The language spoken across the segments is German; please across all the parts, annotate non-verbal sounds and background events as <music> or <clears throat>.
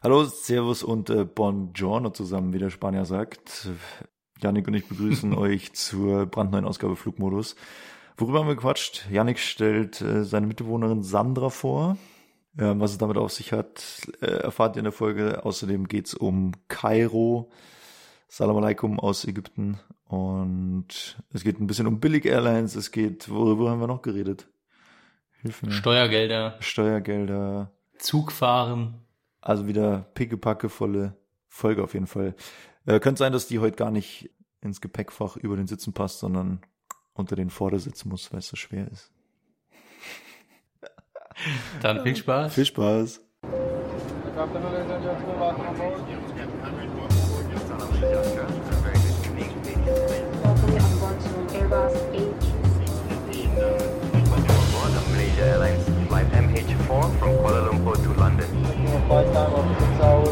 Hallo, Servus und äh, Buongiorno zusammen, wie der Spanier sagt. Janik und ich begrüßen <laughs> euch zur brandneuen Ausgabe Flugmodus. Worüber haben wir gequatscht? Janik stellt äh, seine Mitbewohnerin Sandra vor. Äh, was es damit auf sich hat, äh, erfahrt ihr in der Folge. Außerdem geht's um Kairo. Salam alaikum aus Ägypten. Und es geht ein bisschen um Billig Airlines. Es geht, worüber haben wir noch geredet? Hilf mir. Steuergelder. Steuergelder. Zugfahren. Also wieder pickepackevolle Folge auf jeden Fall. Äh, könnte sein, dass die heute gar nicht ins Gepäckfach über den Sitzen passt, sondern unter den Vordersitz muss, weil es so schwer ist. Dann viel Spaß. Viel Spaß.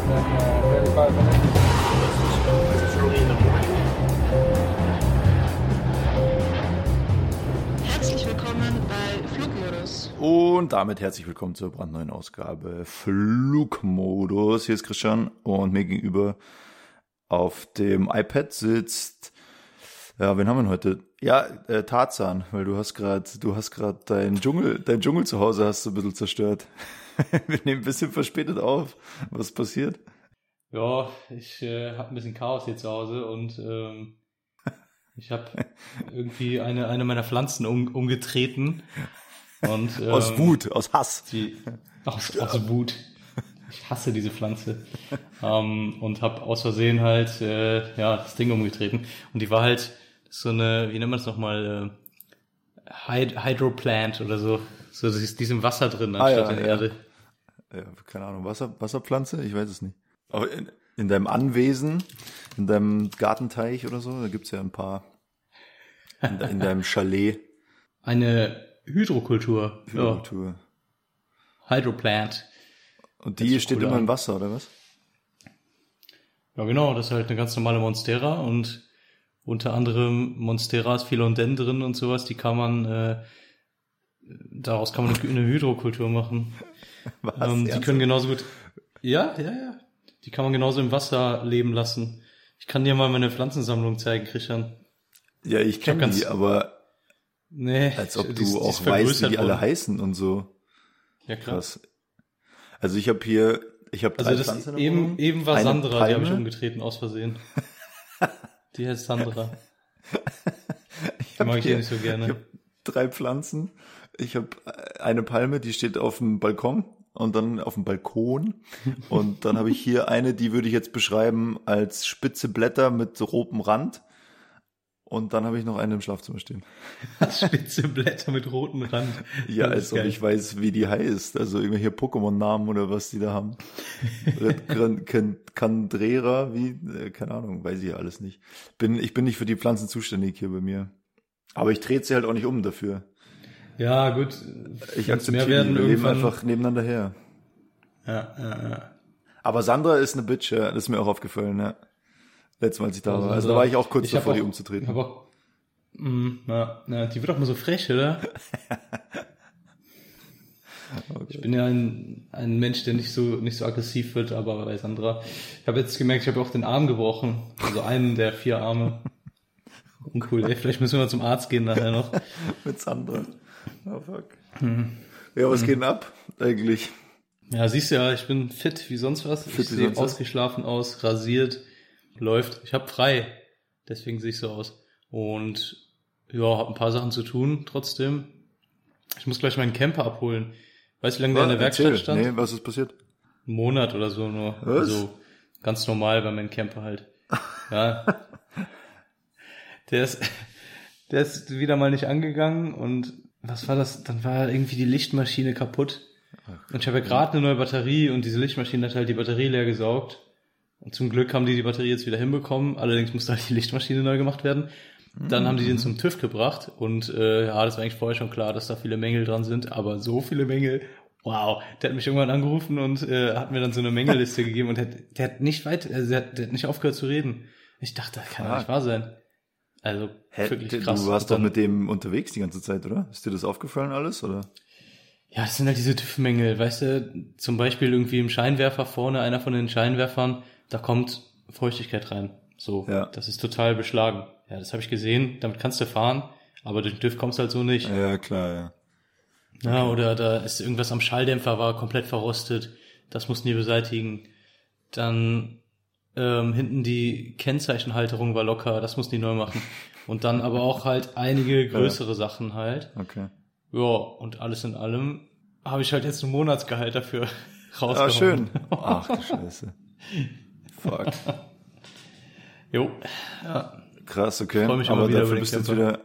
6 hours and 35 minutes. Herzlich willkommen bei Flugmodus. Und damit herzlich willkommen zur brandneuen Ausgabe Flugmodus. Hier ist Christian und mir gegenüber auf dem iPad sitzt, ja, wen haben wir denn heute? Ja, äh, Tarzan, weil du hast gerade, du hast gerade dein Dschungel, dein Dschungel zu Hause hast du ein bisschen zerstört. <laughs> wir nehmen ein bisschen verspätet auf. Was passiert? Ja, ich äh, habe ein bisschen Chaos hier zu Hause und ähm, ich habe irgendwie eine, eine meiner Pflanzen um, umgetreten. Und, <laughs> ähm, aus Wut, aus Hass. Die, aus, aus Wut. Ich hasse diese Pflanze. ähm, und habe aus Versehen halt äh, ja das Ding umgetreten. Und die war halt so eine, wie nennt man das nochmal, äh, Hyd Hydroplant oder so. So, das ist diesem Wasser drin Ah, anstatt ja, in der ja. Erde. Ja, keine Ahnung, Wasser, Wasserpflanze? Ich weiß es nicht. Aber in, in deinem Anwesen, in deinem Gartenteich oder so, da gibt's ja ein paar. In, in deinem Chalet. <laughs> Eine Hydrokultur. Ja, Kultur. Hydroplant. Und die steht cool immer an. im Wasser, oder was? Ja, genau, das ist halt eine ganz normale Monstera und unter anderem Monsteras, Philodendron und sowas, die kann man, äh, daraus kann man eine, Hydrokultur machen. <laughs> Was? Ähm, die können genauso gut, ja, ja, ja, die kann man genauso im Wasser leben lassen. Ich kann dir mal meine Pflanzensammlung zeigen, Christian. ja, ich kenne die, aber Nee. als ob die du die auch ist weißt, wie die alle worden. heißen und so. Ja, klar. Krass. Also ich habe hier, ich habe Also das eben, eben war Sandra, die habe ich Palme. umgetreten aus Versehen. <laughs> Die heißt Sandra. <laughs> Ich Die mag hier- nicht so gerne. Ich habe drei Pflanzen. Ich habe eine Palme, die steht auf dem Balkon und dann auf dem Balkon. Und dann habe ich hier eine, die würde ich jetzt beschreiben als spitze Blätter mit rotem Rand. Und dann habe ich noch eine im Schlafzimmer stehen. <laughs> Spitze Blätter mit rotem Rand. Ja, als ob ich weiß, wie die heißt. Also irgendwelche Pokémon-Namen oder was die da haben. <laughs> Candrera, wie, äh, keine Ahnung, weiß ich ja alles nicht. Bin, ich bin nicht für die Pflanzen zuständig hier bei mir. Aber ich trete sie halt auch nicht um dafür. Ja, gut. Ich akzeptiere mehr werden die, wir leben einfach nebeneinander her. Ja, ja, ja. Aber Sandra ist eine Bitch, ja. Das ist mir auch aufgefallen, ja. Letztes Mal, als ich da Ja, war. Also da war ich auch kurz Ich davor, die auch- umzutreten. Aber auch, mm, ja, ja, die wird auch mal so frech, oder? <laughs> Ich bin ja ein, ein Mensch, der nicht so nicht so aggressiv wird, aber bei Sandra. Ich habe jetzt gemerkt, ich habe auch den Arm gebrochen. Also einen der vier Arme. Uncool, ey. Vielleicht müssen wir mal zum Arzt gehen nachher noch. <laughs> Mit Sandra. Oh, fuck. Mhm. Ja, was geht denn ab, eigentlich? Ja, siehst du ja, ich bin fit wie sonst was. Fit ich sehe sonst was. ausgeschlafen aus, rasiert, läuft. Ich habe frei, deswegen sehe ich so aus. Und ja, habe ein paar Sachen zu tun trotzdem. Ich muss gleich meinen Camper abholen. Weißt du, wie lange der in der Werkstatt Erzähl. stand? Nee, was ist passiert? Einen Monat oder so nur. Was? Also ganz normal bei meinem Camper halt. <laughs> Ja. der ist, der ist wieder mal nicht angegangen und was war das? Dann war irgendwie die Lichtmaschine kaputt. Und ich habe ja gerade eine neue Batterie und diese Lichtmaschine hat halt die Batterie leer gesaugt. Und zum Glück haben die die Batterie jetzt wieder hinbekommen. Allerdings musste halt die Lichtmaschine neu gemacht werden. Dann haben die den zum TÜV gebracht und äh, ja, das war eigentlich vorher schon klar, dass da viele Mängel dran sind, aber so viele Mängel, wow. Der hat mich irgendwann angerufen und äh, hat mir dann so eine Mängelliste <laughs> gegeben und der, der hat nicht weit, also der, hat, der hat nicht aufgehört zu reden. Ich dachte, das kann doch nicht wahr sein. Also Hä, wirklich du krass. warst Und doch mit dem unterwegs die ganze Zeit, oder? Ist dir das aufgefallen alles, oder? Ja, das sind halt diese TÜV-Mängel, weißt du, zum Beispiel irgendwie im Scheinwerfer vorne, einer von den Scheinwerfern, da kommt Feuchtigkeit rein. So, Ja. das ist total beschlagen. Ja, das habe ich gesehen, damit kannst du fahren, aber durch den TÜV kommst du halt so nicht. Ja, klar, ja. Ja, oder da ist irgendwas am Schalldämpfer, war komplett verrostet. Das mussten die beseitigen. Dann ähm, hinten die Kennzeichenhalterung war locker, das mussten die neu machen. <laughs> Und dann aber auch halt einige größere Sachen halt. Okay. Ja, und alles in allem habe ich halt jetzt ein Monatsgehalt dafür <laughs> rausgehauen. Ah, schön. <laughs> Ach, du Scheiße. Fuck. <laughs> Jo, ja. Krass, okay. Freu mich immer Aber wieder dafür bist du jetzt wieder,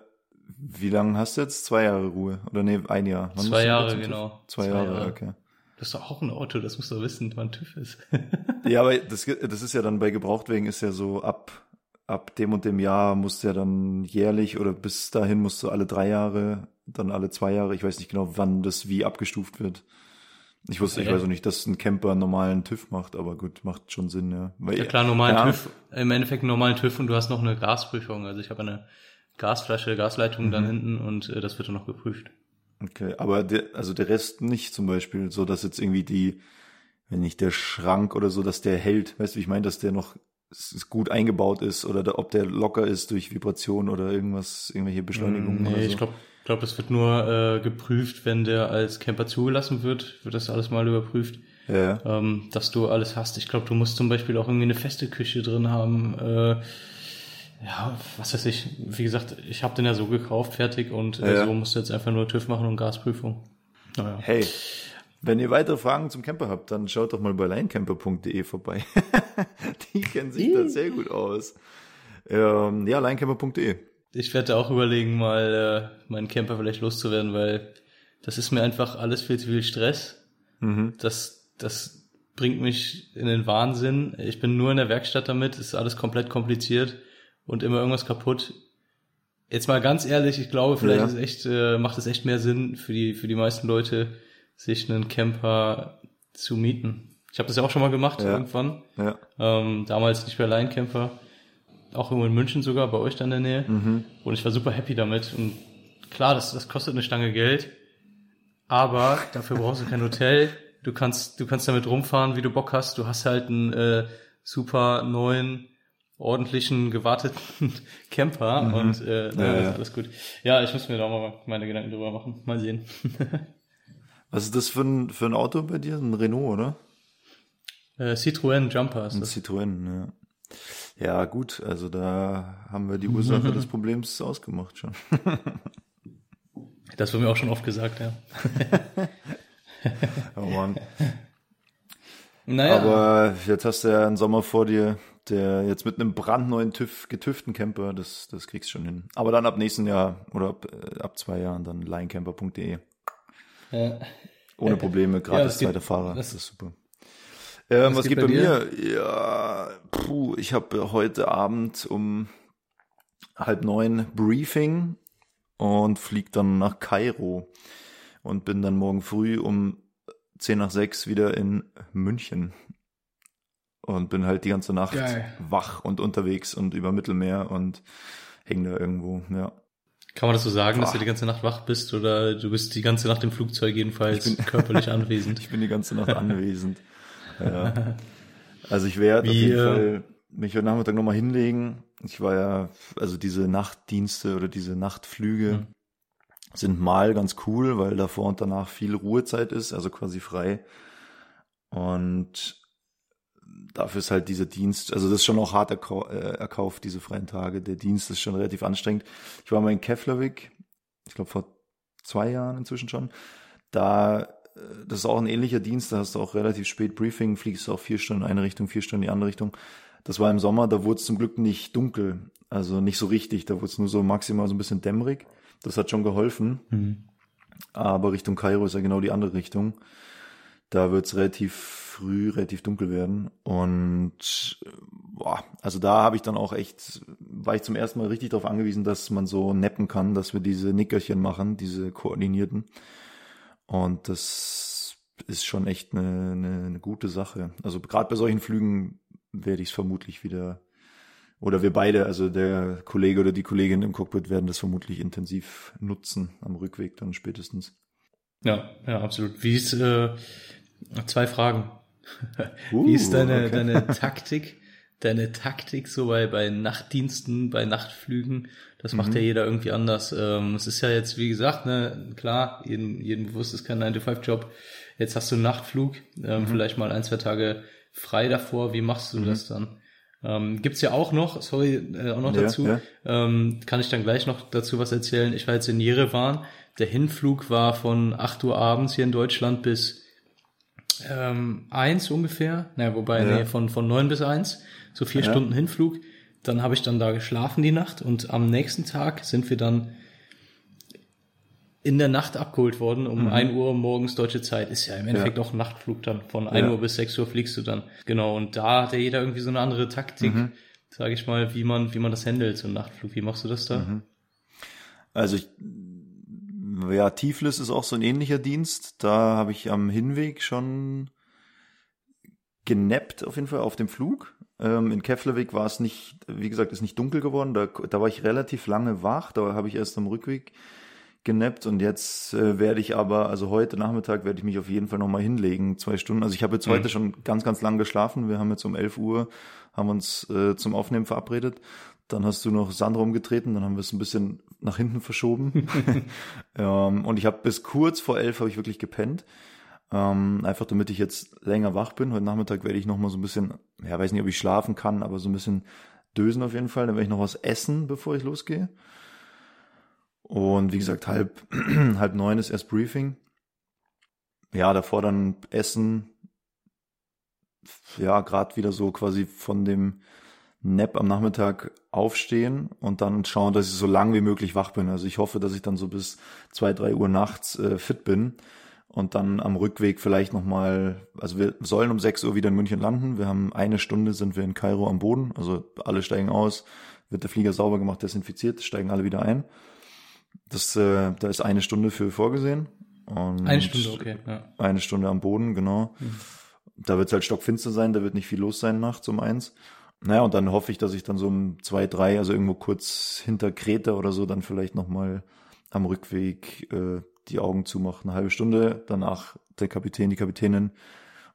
wie lange hast du jetzt? Zwei Jahre Ruhe? Oder nee, ein Jahr. Wann Zwei Jahre, genau. Zwei, Zwei Jahre, Jahre. okay. Das ist doch auch ein Auto, das musst du wissen, wann TÜV ist. <laughs> Ja, aber das, das ist ja dann bei Gebrauchtwegen ist ja so ab, ab dem und dem Jahr musst du ja dann jährlich oder bis dahin musst du alle drei Jahre, dann alle zwei Jahre, ich weiß nicht genau, wann das wie abgestuft wird. Ich wusste, ich Okay. weiß auch nicht, dass ein Camper einen normalen TÜV macht, aber gut, macht schon Sinn, ja. Weil, Ja klar, normalen ja, TÜV, im Endeffekt einen normalen TÜV und du hast noch eine Gasprüfung. Also ich habe eine Gasflasche, Gasleitung Mhm. dann hinten und äh, das wird dann noch geprüft. Okay, aber der, also der Rest nicht zum Beispiel, so dass jetzt irgendwie die, wenn nicht der Schrank oder so, dass der hält, weißt du, wie ich meine, dass der noch gut eingebaut ist oder da, ob der locker ist durch Vibration oder irgendwas, irgendwelche Beschleunigungen oder Nee, so. ich glaube, glaub, das wird nur äh, geprüft, wenn der als Camper zugelassen wird, wird das alles mal überprüft, ja. ähm, dass du alles hast. Ich glaube, du musst zum Beispiel auch irgendwie eine feste Küche drin haben. Äh, ja, was weiß ich. Wie gesagt, ich habe den ja so gekauft, fertig und äh, Ja. so musst du jetzt einfach nur TÜV machen und Gasprüfung. Naja. Hey, wenn ihr weitere Fragen zum Camper habt, dann schaut doch mal bei linecamper.de vorbei. <laughs> Die kennen sich da sehr gut aus. Ähm, ja, linecamper.de. Ich werde auch überlegen, mal äh, meinen Camper vielleicht loszuwerden, weil das ist mir einfach alles viel zu viel Stress. Mhm. Das, das bringt mich in den Wahnsinn. Ich bin nur in der Werkstatt damit, ist alles komplett kompliziert und immer irgendwas kaputt. Jetzt mal ganz ehrlich, ich glaube, vielleicht Ja. ist echt, äh, macht es echt mehr Sinn für die, für die meisten Leute, sich einen Camper zu mieten. Ich habe das ja auch schon mal gemacht Ja. irgendwann. Ja. Ähm, damals nicht bei Line-Camper, auch irgendwo in München sogar, bei euch da in der Nähe. Mhm. Und ich war super happy damit. Und klar, das, das kostet eine Stange Geld, aber dafür brauchst du kein Hotel. Du kannst, du kannst damit rumfahren, wie du Bock hast. Du hast halt einen äh, super neuen, ordentlichen, gewarteten <laughs> Camper und äh, Mhm. Ja, ja, alles gut. Ja, ich muss mir da mal meine Gedanken drüber machen. Mal sehen. <laughs> Was ist das für ein, für ein Auto bei dir? Ein Renault, oder? äh, Citroën Jumper ist Ein das. Citroën, ja. Ja, gut, also da haben wir die <laughs> Ursache des Problems ausgemacht schon. Das wurde mir auch schon oft gesagt, ja. <laughs> Oh Mann. Naja, Aber jetzt hast du ja einen Sommer vor dir, der jetzt mit einem brandneuen TÜV, getüften Camper, das, das kriegst du schon hin. Aber dann ab nächsten Jahr oder ab, äh, ab zwei Jahren dann linecamper.de. ja. Ohne Probleme, gratis geht- zweiter Fahrer. das ist super. Ähm, was, geht geht, bei bei, mir? Ja, puh, ich habe heute Abend um halb neun Briefing und flieg dann nach Kairo und bin dann morgen früh um zehn nach sechs wieder in München und bin halt die ganze Nacht Geil. wach und unterwegs und über Mittelmeer und häng da irgendwo, ja. Kann man das so sagen, dass Boah. du die ganze Nacht wach bist oder du bist die ganze Nacht im Flugzeug jedenfalls körperlich <laughs> anwesend? Ich bin die ganze Nacht anwesend. Ja. Also ich werde auf jeden Fall mich heute Nachmittag nochmal hinlegen. Ich war ja, also diese Nachtdienste oder diese Nachtflüge Mhm. sind mal ganz cool, weil davor und danach viel Ruhezeit ist, also quasi frei. Und dafür ist halt dieser Dienst, also das ist schon auch hart erkau äh, erkauft, diese freien Tage. Der Dienst ist schon relativ anstrengend. Ich war mal in Keflavik, ich glaube vor zwei Jahren inzwischen schon. Da, das ist auch ein ähnlicher Dienst, da hast du auch relativ spät Briefing, fliegst auch vier Stunden in eine Richtung, vier Stunden in die andere Richtung. Das war im Sommer, da wurde es zum Glück nicht dunkel, also nicht so richtig, da wurde es nur so maximal so ein bisschen dämmerig. Das hat schon geholfen. Mhm. Aber Richtung Kairo ist ja genau die andere Richtung. Da wird es relativ früh, relativ dunkel werden. Und äh, boah, also da habe ich dann auch echt, war ich zum ersten Mal richtig darauf angewiesen, dass man so neppen kann, dass wir diese Nickerchen machen, diese koordinierten. Und das ist schon echt eine, eine, eine gute Sache. Also gerade bei solchen Flügen werde ich es vermutlich wieder, oder wir beide, also der Kollege oder die Kollegin im Cockpit werden das vermutlich intensiv nutzen, am Rückweg dann spätestens. Ja, ja, absolut. Wie ist, äh, zwei Fragen. Uh, <laughs> Wie ist deine, okay. deine <laughs> Taktik, deine Taktik so bei, bei Nachtdiensten, bei Nachtflügen? Das macht Mhm. ja jeder irgendwie anders. Ähm, es ist ja jetzt, wie gesagt, ne, klar, jedem, jedem bewusst ist kein 9-to-5-Job. Jetzt hast du einen Nachtflug, Mhm. ähm, vielleicht mal ein, zwei Tage frei davor. Wie machst du das dann? Ähm, gibt's ja auch noch, sorry, äh, auch noch Ja, dazu, ja. Ähm, kann ich dann gleich noch dazu was erzählen. Ich war jetzt in Jerewan. Der Hinflug war von 8 Uhr abends hier in Deutschland bis ähm, 1 ungefähr. Naja, wobei, Ja. nee, von, von 9 bis 1. So vier Ja. Stunden Hinflug. Dann habe ich dann da geschlafen die Nacht und am nächsten Tag sind wir dann in der Nacht abgeholt worden um 1 Uhr morgens deutsche Zeit. Ist ja im Endeffekt auch ein Nachtflug dann. Von 1 Ja. Uhr bis 6 Uhr fliegst du dann. Genau, und da hat ja jeder irgendwie so eine andere Taktik, sage ich mal, wie man, wie man das handelt, so ein Nachtflug. Wie machst du das da? Also ich, ja, Tiflis ist auch so ein ähnlicher Dienst. Da habe ich am Hinweg schon genappt auf jeden Fall auf dem Flug. Ähm, in Keflavik war es nicht, wie gesagt, ist nicht dunkel geworden. Da, da war ich relativ lange wach. Da habe ich erst am Rückweg genappt und jetzt äh, werde ich aber, also heute Nachmittag werde ich mich auf jeden Fall nochmal hinlegen, zwei Stunden. Also ich habe jetzt heute schon ganz, ganz lang geschlafen. Wir haben jetzt um 11 Uhr, haben uns äh, zum Aufnehmen verabredet. Dann hast du noch Sand rumgetreten, dann haben wir es ein bisschen nach hinten verschoben. <laughs> <laughs> ähm, und ich habe bis kurz vor elf habe ich wirklich gepennt. Ähm, einfach damit ich jetzt länger wach bin. Heute Nachmittag werde ich noch mal so ein bisschen, ja, weiß nicht, ob ich schlafen kann, aber so ein bisschen dösen auf jeden Fall. Dann werde ich noch was essen, bevor ich losgehe. Und wie gesagt, halb, <clears throat> halb neun ist erst Briefing. Ja, davor dann Essen. Ja, gerade wieder so quasi von dem Nap am Nachmittag aufstehen und dann schauen, dass ich so lang wie möglich wach bin. Also ich hoffe, dass ich dann so bis zwei, drei Uhr nachts äh, fit bin und dann am Rückweg vielleicht nochmal, also wir sollen um 6 Uhr wieder in München landen. Wir haben eine Stunde sind wir in Kairo am Boden, also alle steigen aus, wird der Flieger sauber gemacht, desinfiziert, steigen alle wieder ein. Das, äh, da ist eine Stunde für vorgesehen. Und Eine Stunde, okay. Ja. Eine Stunde am Boden, genau. Da wird es halt stockfinster sein, da wird nicht viel los sein nachts um eins. Naja, und dann hoffe ich, dass ich dann so um zwei, drei, also irgendwo kurz hinter Kreta oder so, dann vielleicht nochmal am Rückweg äh, die Augen zumache. Eine halbe Stunde, danach der Kapitän, die Kapitänin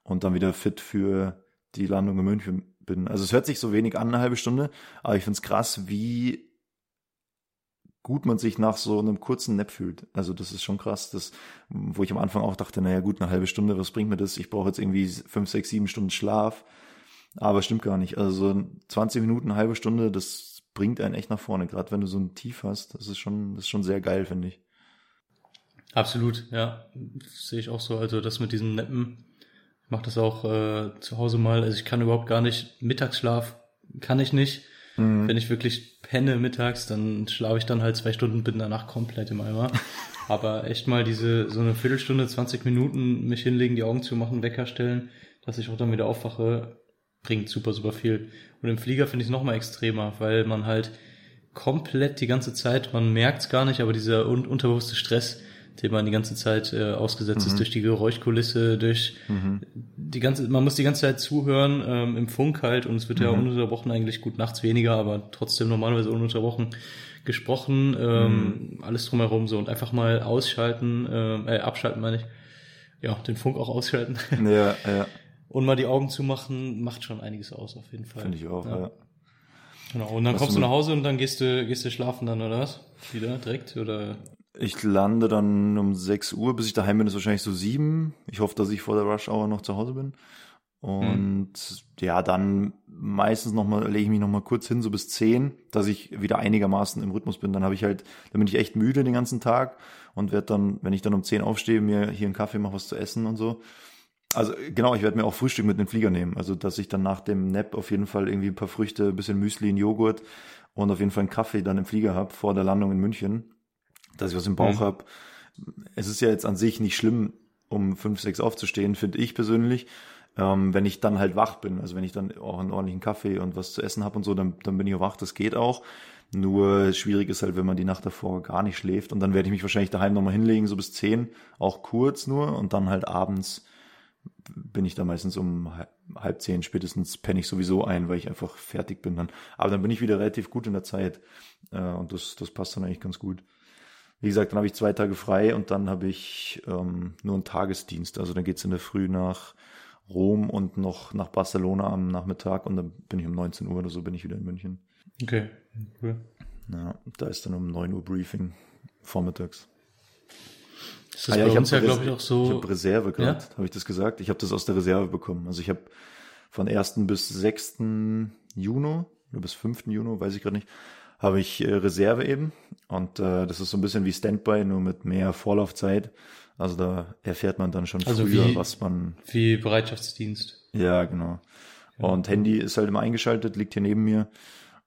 und dann wieder fit für die Landung in München bin. Also es hört sich so wenig an, eine halbe Stunde, aber ich find's krass, wie gut man sich nach so einem kurzen Nap fühlt. Also das ist schon krass, das, wo ich am Anfang auch dachte, naja gut, eine halbe Stunde, was bringt mir das? Ich brauche jetzt irgendwie fünf, sechs, sieben Stunden Schlaf. Aber stimmt gar nicht. Also so 20 Minuten, eine halbe Stunde, das bringt einen echt nach vorne, gerade wenn du so ein Tief hast. Das ist schon, das ist schon sehr geil, finde ich. Absolut, ja. Sehe ich auch so. Also das mit diesem Neppen, ich mache das auch äh, zu Hause mal. Also ich kann überhaupt gar nicht, Mittagsschlaf kann ich nicht. Mhm. Wenn ich wirklich penne mittags, dann schlafe ich dann halt zwei Stunden, bin danach komplett im Eimer. <laughs> Aber echt mal diese, so eine Viertelstunde, 20 Minuten mich hinlegen, die Augen zu machen, Wecker stellen, dass ich auch dann wieder aufwache, bringt super, super viel. Und im Flieger finde ich es noch mal extremer, weil man halt komplett die ganze Zeit, man merkt es gar nicht, aber dieser un unterbewusste Stress, dem man die ganze Zeit äh, ausgesetzt ist durch die Geräuschkulisse, durch die ganze, man muss die ganze Zeit zuhören ähm, im Funk halt und es wird ja ununterbrochen eigentlich gut nachts weniger, aber trotzdem normalerweise ununterbrochen gesprochen, ähm, alles drumherum so und einfach mal ausschalten, ähm, äh, abschalten meine ich, ja, den Funk auch ausschalten Ja, ja, <laughs> und mal die Augen zumachen, macht schon einiges aus auf jeden Fall. finde ich auch. Ja. Genau. Und dann Was kommst du nach Hause und dann gehst du, gehst du schlafen dann, oder was? Wieder direkt? Oder? Ich lande dann um 6 Uhr, bis ich daheim bin, ist wahrscheinlich so sieben. Ich hoffe, dass ich vor der Rush Hour noch zu Hause bin. Und ja, dann meistens noch mal lege ich mich noch mal kurz hin, so bis 10, dass ich wieder einigermaßen im Rhythmus bin. Dann habe ich halt, dann bin ich echt müde den ganzen Tag und werde dann, wenn ich dann um 10 aufstehe, mir hier einen Kaffee mache, was zu essen und so. Also genau, ich werde mir auch Frühstück mit den Flieger nehmen. Also dass ich dann nach dem Nap auf jeden Fall irgendwie ein paar Früchte, ein bisschen Müsli, einen Joghurt und auf jeden Fall einen Kaffee dann im Flieger habe vor der Landung in München, dass ich was im Bauch Mhm. hab. Es ist ja jetzt an sich nicht schlimm, um fünf, sechs aufzustehen, finde ich persönlich. Ähm, wenn ich dann halt wach bin, also wenn ich dann auch einen ordentlichen Kaffee und was zu essen habe und so, dann, dann bin ich auch wach, das geht auch. Nur schwierig ist halt, wenn man die Nacht davor gar nicht schläft und dann werde ich mich wahrscheinlich daheim nochmal hinlegen, so bis zehn, auch kurz nur und dann halt abends bin ich da meistens um halb- halb zehn spätestens penne ich sowieso ein, weil ich einfach fertig bin dann. Aber dann bin ich wieder relativ gut in der Zeit äh, und das, das passt dann eigentlich ganz gut. Wie gesagt, dann habe ich zwei Tage frei und dann habe ich ähm, nur einen Tagesdienst. Also dann geht's in der Früh nach Rom und noch nach Barcelona am Nachmittag und dann bin ich um 19 Uhr oder so bin ich wieder in München. Okay, cool. Ja, da ist dann um 9 Uhr Briefing vormittags. Das ist Ah ja, ich uns ja, habe glaube ich, auch so. Ich habe Reserve gerade, Ja? habe ich das gesagt? Ich habe das aus der Reserve bekommen. Also ich habe von 1. bis 6. Juni oder bis 5. Juni, weiß ich gerade nicht, habe ich äh, Reserve eben. Und äh, das ist so ein bisschen wie Standby, nur mit mehr Vorlaufzeit. Also da erfährt man dann schon Also früher, wie- was man. wie Bereitschaftsdienst. Ja, genau. Und Handy ist halt immer eingeschaltet, liegt hier neben mir.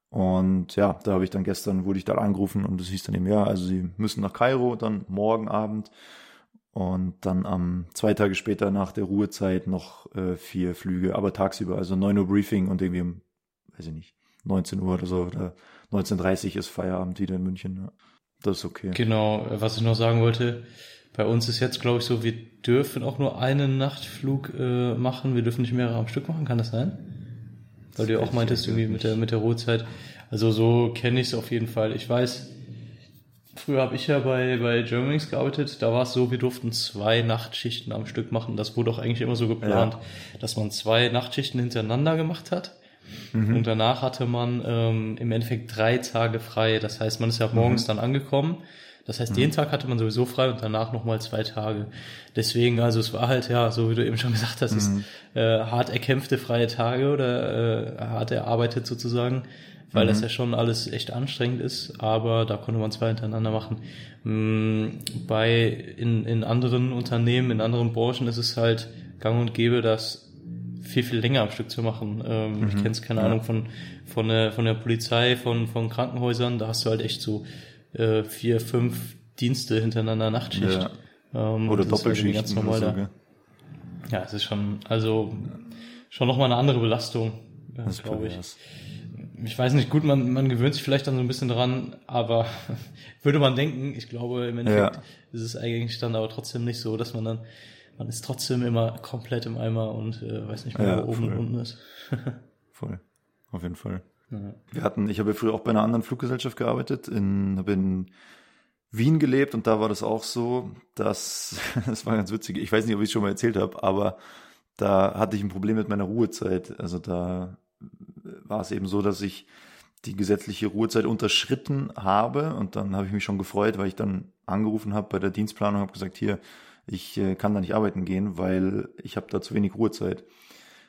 Und ja, da habe ich dann gestern, wurde ich da angerufen und es hieß dann eben, ja, also sie müssen nach Kairo, dann morgen Abend und dann am zwei Tage später nach der Ruhezeit noch äh, vier Flüge, aber tagsüber, also 9 Uhr Briefing und irgendwie um, weiß ich nicht, 19 Uhr oder so oder 19.30 Uhr ist Feierabend wieder in München. Ja. Das ist okay. Genau, was ich noch sagen wollte, bei uns ist jetzt, glaube ich, so, wir dürfen auch nur einen Nachtflug äh, machen, wir dürfen nicht mehrere am Stück machen, kann das sein? Weil du ja auch meintest, irgendwie mit der, mit der Ruhezeit. Also so kenne ich es auf jeden Fall. Ich weiß, früher habe ich ja bei, bei Germanwings gearbeitet, da war es so, wir durften zwei Nachtschichten am Stück machen. Das wurde auch eigentlich immer so geplant, dass man zwei Nachtschichten hintereinander gemacht hat. Mhm. Und danach hatte man ähm, im Endeffekt drei Tage frei. Das heißt, man ist ja morgens Mhm. dann angekommen. Das heißt, den Tag hatte man sowieso frei und danach nochmal zwei Tage. Deswegen, also es war halt, ja, so wie du eben schon gesagt hast, es Mhm. ist äh, hart erkämpfte freie Tage oder äh, hart erarbeitet sozusagen, weil Mhm. das ja schon alles echt anstrengend ist, aber da konnte man zwei hintereinander machen. Mm, Bei in, in anderen Unternehmen, in anderen Branchen ist es halt gang und gäbe, das viel, viel länger am Stück zu machen. Ähm, Ich kenne es, keine Mhm. Ja. Ahnung, von, von, der, von der Polizei, von, von Krankenhäusern, da hast du halt echt so äh, vier, fünf Dienste hintereinander Nachtschicht. Ja. Ähm, Oder ist Doppelschichten ganz normal so? Ja, es ist schon, also schon nochmal eine andere Belastung, äh, ist glaube ich. pervers. Ich weiß nicht, gut, man, man gewöhnt sich vielleicht dann so ein bisschen dran, aber <laughs> würde man denken, ich glaube, im Endeffekt Ja. ist es eigentlich dann aber trotzdem nicht so, dass man dann, man ist trotzdem immer komplett im Eimer und äh, weiß nicht mehr, Ja, wo oben und voll. unten ist. <laughs> Voll. Auf jeden Fall. Ja. Wir hatten, ich habe ja früher auch bei einer anderen Fluggesellschaft gearbeitet, in, habe in Wien gelebt und da war das auch so, dass, <laughs> das war ganz witzig, ich weiß nicht, ob ich es schon mal erzählt habe, aber da hatte ich ein Problem mit meiner Ruhezeit. Also da war es eben so, dass ich die gesetzliche Ruhezeit unterschritten habe und dann habe ich mich schon gefreut, weil ich dann angerufen habe bei der Dienstplanung und habe gesagt, hier, ich äh, kann da nicht arbeiten gehen, weil ich habe da zu wenig Ruhezeit. Und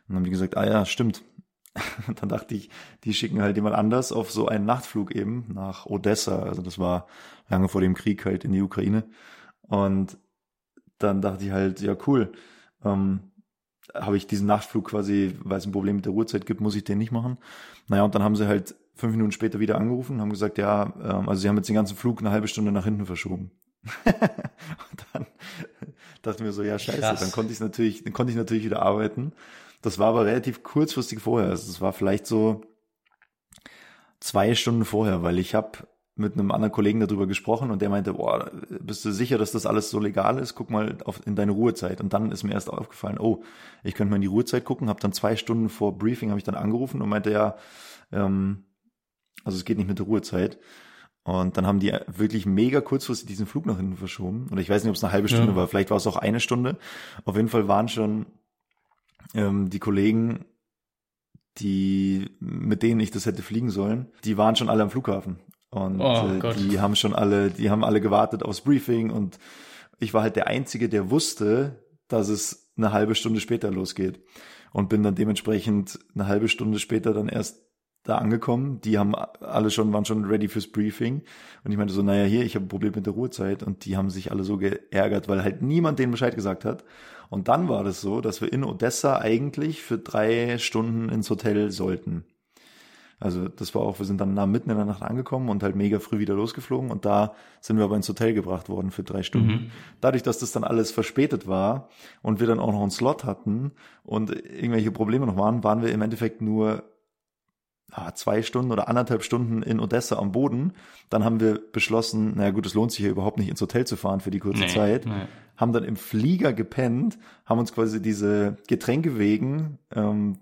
dann haben die gesagt, ah ja, stimmt. <laughs> Dann dachte ich, die schicken halt jemand anders auf so einen Nachtflug eben nach Odessa. Also das war lange vor dem Krieg halt in die Ukraine. Und dann dachte ich halt, ja cool, ähm, habe ich diesen Nachtflug quasi, weil es ein Problem mit der Ruhezeit gibt, muss ich den nicht machen. Naja, und dann haben sie halt fünf Minuten später wieder angerufen und haben gesagt, ja, ähm, also sie haben jetzt den ganzen Flug eine halbe Stunde nach hinten verschoben. <laughs> und dann dachte ich mir so, ja scheiße, Krass. dann konnte ich natürlich, dann konnte ich natürlich wieder arbeiten. Das war aber relativ kurzfristig vorher. Also es war vielleicht so zwei Stunden vorher, weil ich habe mit einem anderen Kollegen darüber gesprochen und der meinte, boah, bist du sicher, dass das alles so legal ist? Guck mal auf, in deine Ruhezeit. Und dann ist mir erst aufgefallen, oh, ich könnte mal in die Ruhezeit gucken, habe dann zwei Stunden vor Briefing habe ich dann angerufen und meinte, ja, ähm, also es geht nicht mit der Ruhezeit. Und dann haben die wirklich mega kurzfristig diesen Flug nach hinten verschoben. Oder ich weiß nicht, ob es eine halbe Stunde Ja. war, vielleicht war es auch eine Stunde. Auf jeden Fall waren schon ähm, die Kollegen, die, mit denen ich das hätte fliegen sollen, die waren schon alle am Flughafen. Und Oh äh, die haben schon alle, die haben alle gewartet aufs Briefing und ich war halt der Einzige, der wusste, dass es eine halbe Stunde später losgeht. Und bin dann dementsprechend eine halbe Stunde später dann erst da angekommen. Die haben alle schon, waren schon ready fürs Briefing. Und ich meinte so, naja, hier, ich habe ein Problem mit der Ruhezeit. Und die haben sich alle so geärgert, weil halt niemand denen Bescheid gesagt hat. Und dann war das so, dass wir in Odessa eigentlich für drei Stunden ins Hotel sollten. Also das war auch, wir sind dann nah mitten in der Nacht angekommen und halt mega früh wieder losgeflogen und da sind wir aber ins Hotel gebracht worden für drei Stunden. Mhm. Dadurch, dass das dann alles verspätet war und wir dann auch noch einen Slot hatten und irgendwelche Probleme noch waren, waren wir im Endeffekt nur zwei Stunden oder anderthalb Stunden in Odessa am Boden. Dann haben wir beschlossen, naja gut, es lohnt sich hier überhaupt nicht ins Hotel zu fahren für die kurze Nee, Zeit nee. haben dann im Flieger gepennt, haben uns quasi diese Getränkewegen, ähm,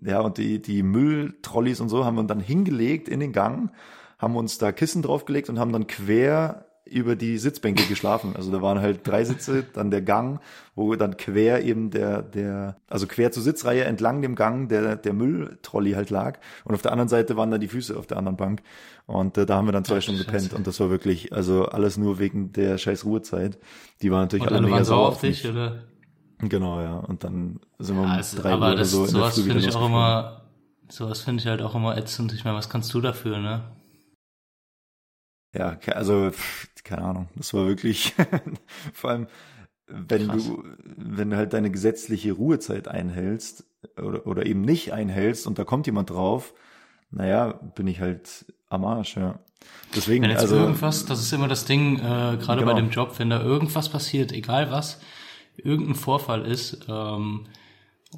ja, und die, die Mülltrolleys und so haben wir dann hingelegt in den Gang, haben uns da Kissen draufgelegt und haben dann quer über die Sitzbänke geschlafen. Also da waren halt drei Sitze, dann der Gang, wo dann quer eben der, der, also quer zur Sitzreihe entlang dem Gang der, der Mülltrolley halt lag. Und auf der anderen Seite waren dann die Füße auf der anderen Bank. Und äh, da haben wir dann zwei Stunden Scheiße. gepennt. Und das war wirklich, also alles nur wegen der scheiß Ruhezeit. Die waren natürlich alle alle mega waren sauer auf dich, oder? Genau, ja. Und dann sind wir um es, drei Uhr aber oder das, so in der sowas Früh wieder ich auch immer, sowas finde ich halt auch immer ätzend. Ich meine, was kannst du dafür, ne? Ja, also keine Ahnung. Das war wirklich <laughs> vor allem, wenn Krass. du, wenn du halt deine gesetzliche Ruhezeit einhältst oder, oder eben nicht einhältst und da kommt jemand drauf, naja, bin ich halt am Arsch, ja. Deswegen, Wenn jetzt also irgendwas, das ist immer das Ding, äh, gerade Genau. bei dem Job, wenn da irgendwas passiert, egal was, irgendein Vorfall ist, ähm,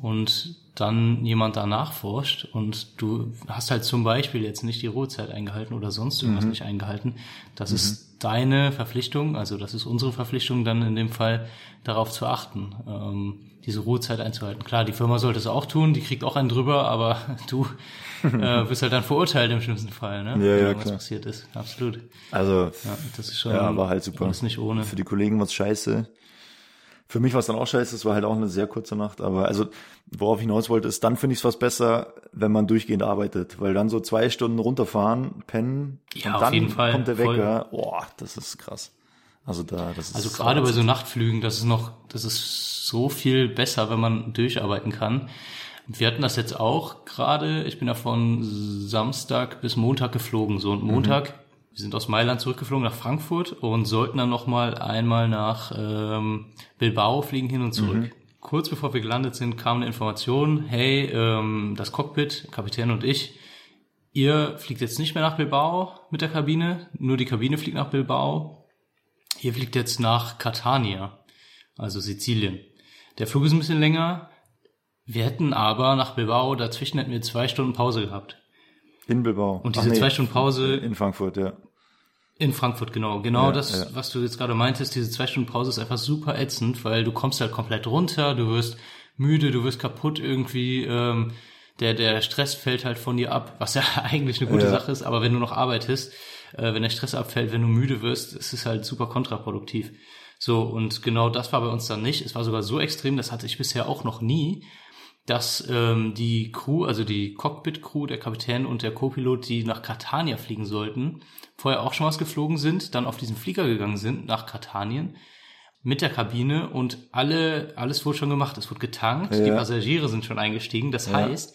und dann jemand danach forscht und du hast halt zum Beispiel jetzt nicht die Ruhezeit eingehalten oder sonst Mhm. irgendwas nicht eingehalten, das ist deine Verpflichtung, also das ist unsere Verpflichtung dann in dem Fall, darauf zu achten, ähm, diese Ruhezeit einzuhalten. Klar, die Firma sollte es auch tun, die kriegt auch einen drüber, aber <laughs> du äh, <laughs> bist halt dann verurteilt im schlimmsten Fall, ne? Ja, ja, klar. passiert ist. Absolut. also Ja, das ist schon, ja, war halt super. Das nicht ohne. Für die Kollegen war es scheiße. Für mich war es dann auch scheiße, es war halt auch eine sehr kurze Nacht, aber also worauf ich hinaus wollte, ist, dann finde ich es fast besser, wenn man durchgehend arbeitet, weil dann so zwei Stunden runterfahren, pennen Ja, und auf dann jeden Fall, kommt der. Wecker. Boah, das ist krass. Also da, das ist Also gerade bei so Nachtflügen, das ist noch, das ist so viel besser, wenn man durcharbeiten kann. Wir hatten das jetzt auch gerade. Ich bin ja von Samstag bis Montag geflogen. So und Montag, wir sind aus Mailand zurückgeflogen nach Frankfurt und sollten dann noch mal einmal nach ähm, Bilbao fliegen hin und zurück. Kurz bevor wir gelandet sind, kam eine Information: Hey, ähm, das Cockpit, Kapitän und ich, ihr fliegt jetzt nicht mehr nach Bilbao mit der Kabine. Nur die Kabine fliegt nach Bilbao. Ihr fliegt jetzt nach Catania, also Sizilien. Der Flug ist ein bisschen länger. Wir hätten aber nach Bilbao, dazwischen hätten wir zwei Stunden Pause gehabt. In Bilbao. Und Ach diese nee, zwei Stunden Pause in Frankfurt, ja. in Frankfurt, genau. Genau Ja, das, ja. was du jetzt gerade meintest, diese zwei Stunden Pause ist einfach super ätzend, weil du kommst halt komplett runter, du wirst müde, du wirst kaputt irgendwie, ähm, der, der Stress fällt halt von dir ab, was ja <laughs> eigentlich eine gute Ja. Sache ist, aber wenn du noch arbeitest, äh, wenn der Stress abfällt, wenn du müde wirst, ist es halt super kontraproduktiv. So, und genau das war bei uns dann nicht. Es war sogar so extrem, das hatte ich bisher auch noch nie, dass ähm, die Crew, also die Cockpit-Crew, der Kapitän und der Co-Pilot, die nach Catania fliegen sollten, vorher auch schon was geflogen sind, dann auf diesen Flieger gegangen sind nach Katanien mit der Kabine und alle, alles wurde schon gemacht. Es wurde getankt, Ja. die Passagiere sind schon eingestiegen. Das heißt,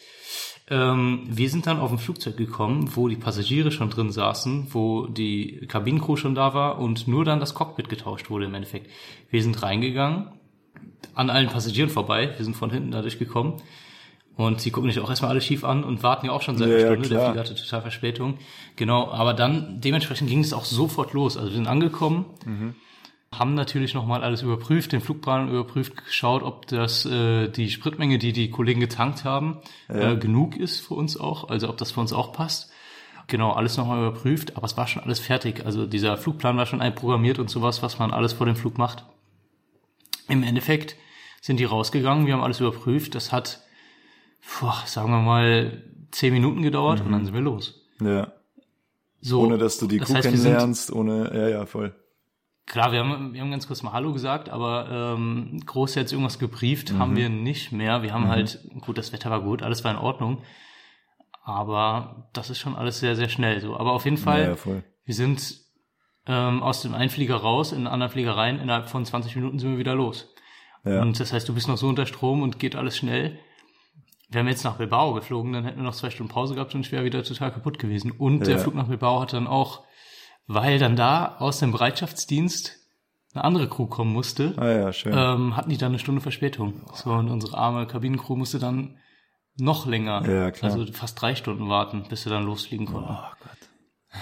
ähm, wir sind dann auf ein Flugzeug gekommen, wo die Passagiere schon drin saßen, wo die Kabinencrew schon da war und nur dann das Cockpit getauscht wurde im Endeffekt. Wir sind reingegangen, an allen Passagieren vorbei, wir sind von hinten dadurch gekommen und sie gucken sich auch erstmal alle schief an und warten ja auch schon seit Ja, einer ja, Stunde, der klar. Flieger hatte total Verspätung. Genau, aber dann dementsprechend ging es auch sofort los. Also wir sind angekommen, haben natürlich nochmal alles überprüft, den Flugplan überprüft, geschaut, ob das äh, die Spritmenge, die die Kollegen getankt haben, äh, genug ist für uns auch, also ob das für uns auch passt. Genau, alles nochmal überprüft, aber es war schon alles fertig. Also dieser Flugplan war schon einprogrammiert und sowas, was man alles vor dem Flug macht. Im Endeffekt sind die rausgegangen, wir haben alles überprüft. Das hat, boah, sagen wir mal, zehn Minuten gedauert und dann sind wir los. Ja. So, Ohne dass du die Crew wir sind- kennenlernst, ohne, ja, ja, voll. Klar, wir haben, wir haben ganz kurz mal Hallo gesagt, aber ähm, groß jetzt irgendwas gebrieft Mhm. haben wir nicht mehr. Wir haben halt, gut, das Wetter war gut, alles war in Ordnung. Aber das ist schon alles sehr, sehr schnell so. Aber auf jeden Fall, Ja, ja, wir sind ähm, aus dem einen Flieger raus, in den anderen Flieger rein, innerhalb von 20 Minuten sind wir wieder los. Ja. Und das heißt, du bist noch so unter Strom und geht alles schnell. Wären wir jetzt nach Bilbao geflogen, dann hätten wir noch zwei Stunden Pause gehabt und ich wäre wieder total kaputt gewesen. Und der Ja. Flug nach Bilbao hat dann auch, weil dann da aus dem Bereitschaftsdienst eine andere Crew kommen musste, Ah ja, schön. ähm, hatten die dann eine Stunde Verspätung. So, und unsere arme Kabinencrew musste dann noch länger, Ja, also fast drei Stunden warten, bis sie dann losfliegen konnten. oh Gott.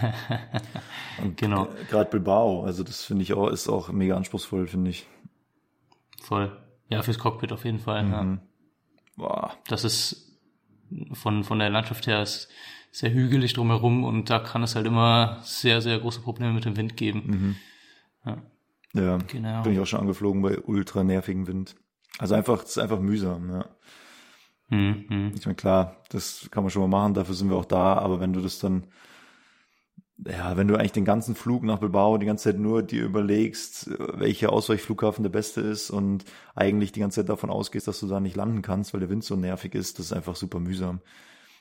<laughs> Und Genau. Gerade Bilbao, also das finde ich auch, ist auch mega anspruchsvoll, finde ich. Voll. Ja, fürs Cockpit auf jeden Fall. Ja. Mhm. Boah. Das ist von, von der Landschaft her ist sehr hügelig drumherum und da kann es halt immer sehr, sehr große Probleme mit dem Wind geben. Ja, Genau. bin ich auch schon angeflogen bei ultra nervigem Wind. Also einfach, es ist einfach mühsam, ja. Mhm. mhm. Ich meine, klar, das kann man schon mal machen, dafür sind wir auch da, aber wenn du das dann ja, wenn du eigentlich den ganzen Flug nach Bilbao die ganze Zeit nur dir überlegst, welcher Ausweichflughafen der beste ist und eigentlich die ganze Zeit davon ausgehst, dass du da nicht landen kannst, weil der Wind so nervig ist, das ist einfach super mühsam.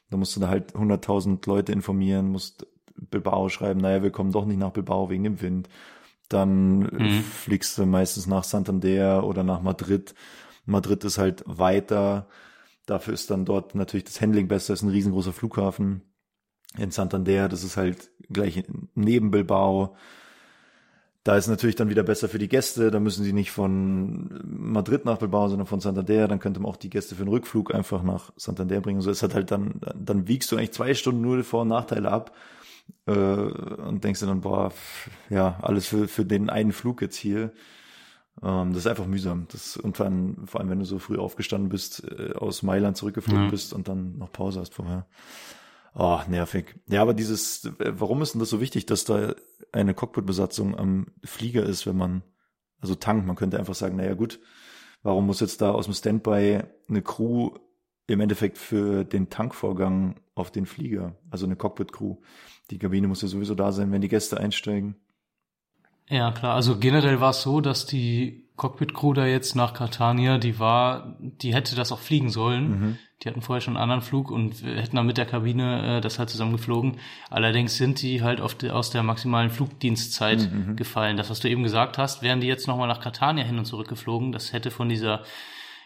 Da musst du da halt 100.000 Leute informieren, musst Bilbao schreiben, naja, wir kommen doch nicht nach Bilbao wegen dem Wind. Dann Mhm. fliegst du meistens nach Santander oder nach Madrid. Madrid ist halt weiter. Dafür ist dann dort natürlich das Handling besser, ist ein riesengroßer Flughafen. In Santander, das ist halt gleich neben Bilbao. Da ist natürlich dann wieder besser für die Gäste. Da müssen sie nicht von Madrid nach Bilbao, sondern von Santander. Dann könnte man auch die Gäste für den Rückflug einfach nach Santander bringen. So ist halt halt dann, dann wiegst du eigentlich zwei Stunden nur die Vor- und Nachteile ab äh, und denkst dir dann, boah, ja, alles für, für den einen Flug jetzt hier. Ähm, das ist einfach mühsam. Das, und vor allem, vor allem, wenn du so früh aufgestanden bist, äh, aus Mailand zurückgeflogen Ja. bist und dann noch Pause hast vorher. Oh, nervig. Ja, aber dieses, äh, warum ist denn das so wichtig, dass da eine Cockpit-Besatzung am Flieger ist, wenn man, also tankt, man könnte einfach sagen, naja gut, warum muss jetzt da aus dem Standby eine Crew im Endeffekt für den Tankvorgang auf den Flieger, also eine Cockpit-Crew. Die Kabine muss ja sowieso da sein, wenn die Gäste einsteigen. Ja, klar. Also generell war es so, dass die Cockpit-Crew da jetzt nach Catania, die war, die hätte das auch fliegen sollen. Mhm. Die hatten vorher schon einen anderen Flug und hätten dann mit der Kabine äh, das halt zusammengeflogen. Allerdings sind die halt auf de, aus der maximalen Flugdienstzeit Mhm, gefallen. Das, was du eben gesagt hast, wären die jetzt nochmal nach Catania hin und zurück geflogen. Das hätte von dieser,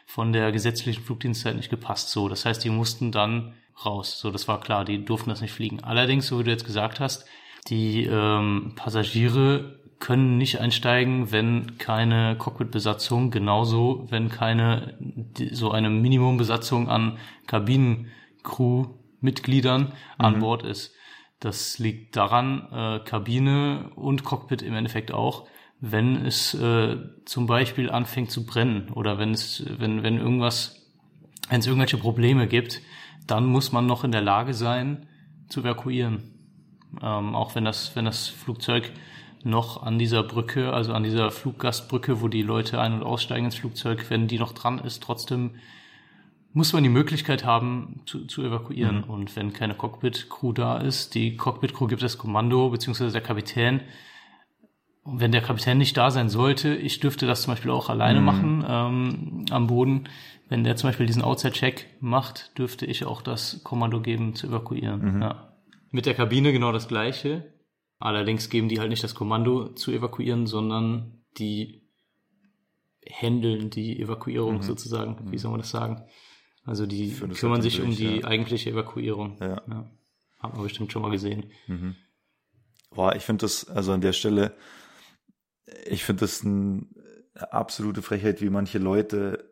von der gesetzlichen Flugdienstzeit nicht gepasst. So, das heißt, die mussten dann raus. So, das war klar. Die durften das nicht fliegen. Allerdings, so wie du jetzt gesagt hast, die ähm, Passagiere können nicht einsteigen, wenn keine Cockpit-Besatzung, genauso wenn keine so eine Minimumbesatzung an Kabinencrew-Mitgliedern an Bord ist. Das liegt daran, äh, Kabine und Cockpit im Endeffekt auch, wenn es äh, zum Beispiel anfängt zu brennen oder wenn es, wenn, wenn irgendwas, wenn es irgendwelche Probleme gibt, dann muss man noch in der Lage sein, zu evakuieren. Ähm, auch wenn das, wenn das Flugzeug noch an dieser Brücke, also an dieser Fluggastbrücke, wo die Leute ein- und aussteigen ins Flugzeug, wenn die noch dran ist, trotzdem muss man die Möglichkeit haben, zu, zu evakuieren. Und wenn keine Cockpit-Crew da ist, die Cockpit-Crew gibt das Kommando, beziehungsweise der Kapitän. Und wenn der Kapitän nicht da sein sollte, ich dürfte das zum Beispiel auch alleine machen ähm, am Boden. Wenn der zum Beispiel diesen Outside-Check macht, dürfte ich auch das Kommando geben, zu evakuieren. Ja. Mit der Kabine genau das gleiche. Allerdings geben die halt nicht das Kommando zu evakuieren, sondern die handeln die Evakuierung sozusagen. Wie soll man das sagen? Also die kümmern sich um die ja. eigentliche Evakuierung. Ja. ja. Haben wir bestimmt schon mal gesehen. Boah, ich finde das, also an der Stelle, ich finde das eine absolute Frechheit, wie manche Leute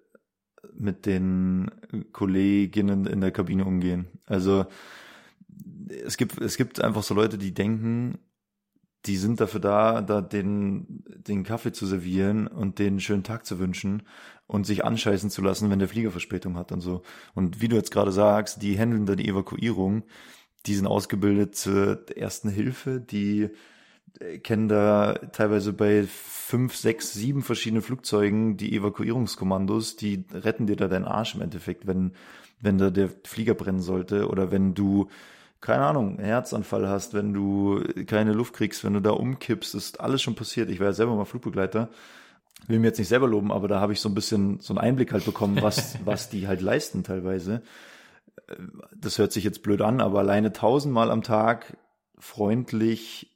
mit den Kolleginnen in der Kabine umgehen. Also es gibt, es gibt einfach so Leute, die denken, die sind dafür da, da den, den Kaffee zu servieren und den schönen Tag zu wünschen und sich anscheißen zu lassen, wenn der Flieger Verspätung hat und so. Und wie du jetzt gerade sagst, die handeln da die Evakuierung, die sind ausgebildet zur ersten Hilfe, die äh, kennen da teilweise bei fünf, sechs, sieben verschiedenen Flugzeugen die Evakuierungskommandos, die retten dir da deinen Arsch im Endeffekt, wenn, wenn da der Flieger brennen sollte oder wenn du keine Ahnung, Herzanfall hast, wenn du keine Luft kriegst, wenn du da umkippst, ist alles schon passiert. Ich war ja selber mal Flugbegleiter, will mir jetzt nicht selber loben, aber da habe ich so ein bisschen so einen Einblick halt bekommen, was, <laughs> was die halt leisten teilweise. Das hört sich jetzt blöd an, aber alleine tausendmal am Tag freundlich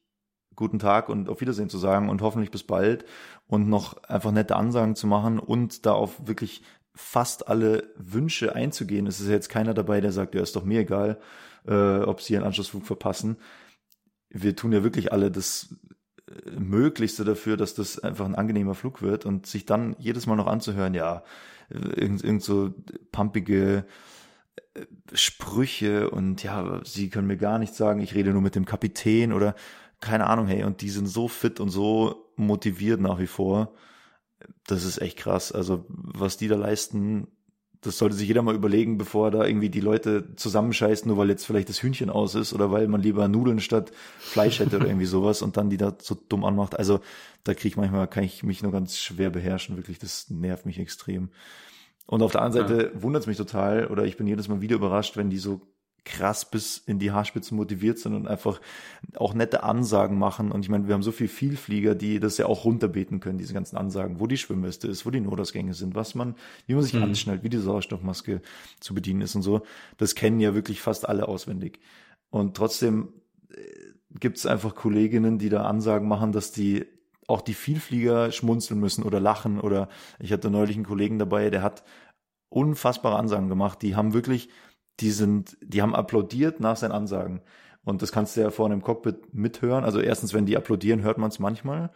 guten Tag und auf Wiedersehen zu sagen und hoffentlich bis bald und noch einfach nette Ansagen zu machen und da auf wirklich fast alle Wünsche einzugehen. Es ist ja jetzt keiner dabei, der sagt, ja, ist doch mir egal, äh, ob sie ihren Anschlussflug verpassen. Wir tun ja wirklich alle das äh, Möglichste dafür, dass das einfach ein angenehmer Flug wird und sich dann jedes Mal noch anzuhören, ja, äh, irgend, irgend so pumpige äh, Sprüche und ja, sie können mir gar nichts sagen, ich rede nur mit dem Kapitän oder keine Ahnung, hey, und die sind so fit und so motiviert nach wie vor. Das ist echt krass. Also, was die da leisten, das sollte sich jeder mal überlegen, bevor da irgendwie die Leute zusammenscheißen, nur weil jetzt vielleicht das Hühnchen aus ist oder weil man lieber Nudeln statt Fleisch hätte oder irgendwie sowas und dann die da so dumm anmacht. Also da kriege ich manchmal, kann ich mich nur ganz schwer beherrschen, wirklich, das nervt mich extrem. Und auf der anderen Seite wundert es mich total oder ich bin jedes Mal wieder überrascht, wenn die so krass bis in die Haarspitzen motiviert sind und einfach auch nette Ansagen machen. Und ich meine, wir haben so viel Vielflieger, die das ja auch runterbeten können, diese ganzen Ansagen, wo die Schwimmweste ist, wo die Notausgänge sind, was man, wie man sich Mhm. anschnallt, wie die Sauerstoffmaske zu bedienen ist und so. Das kennen ja wirklich fast alle auswendig. Und trotzdem gibt es einfach Kolleginnen, die da Ansagen machen, dass die auch die Vielflieger schmunzeln müssen oder lachen. Oder ich hatte neulich einen Kollegen dabei, der hat unfassbare Ansagen gemacht. Die haben wirklich, die sind, die haben applaudiert nach seinen Ansagen. Und das kannst du ja vorne im Cockpit mithören. Also erstens, wenn die applaudieren, hört man es manchmal.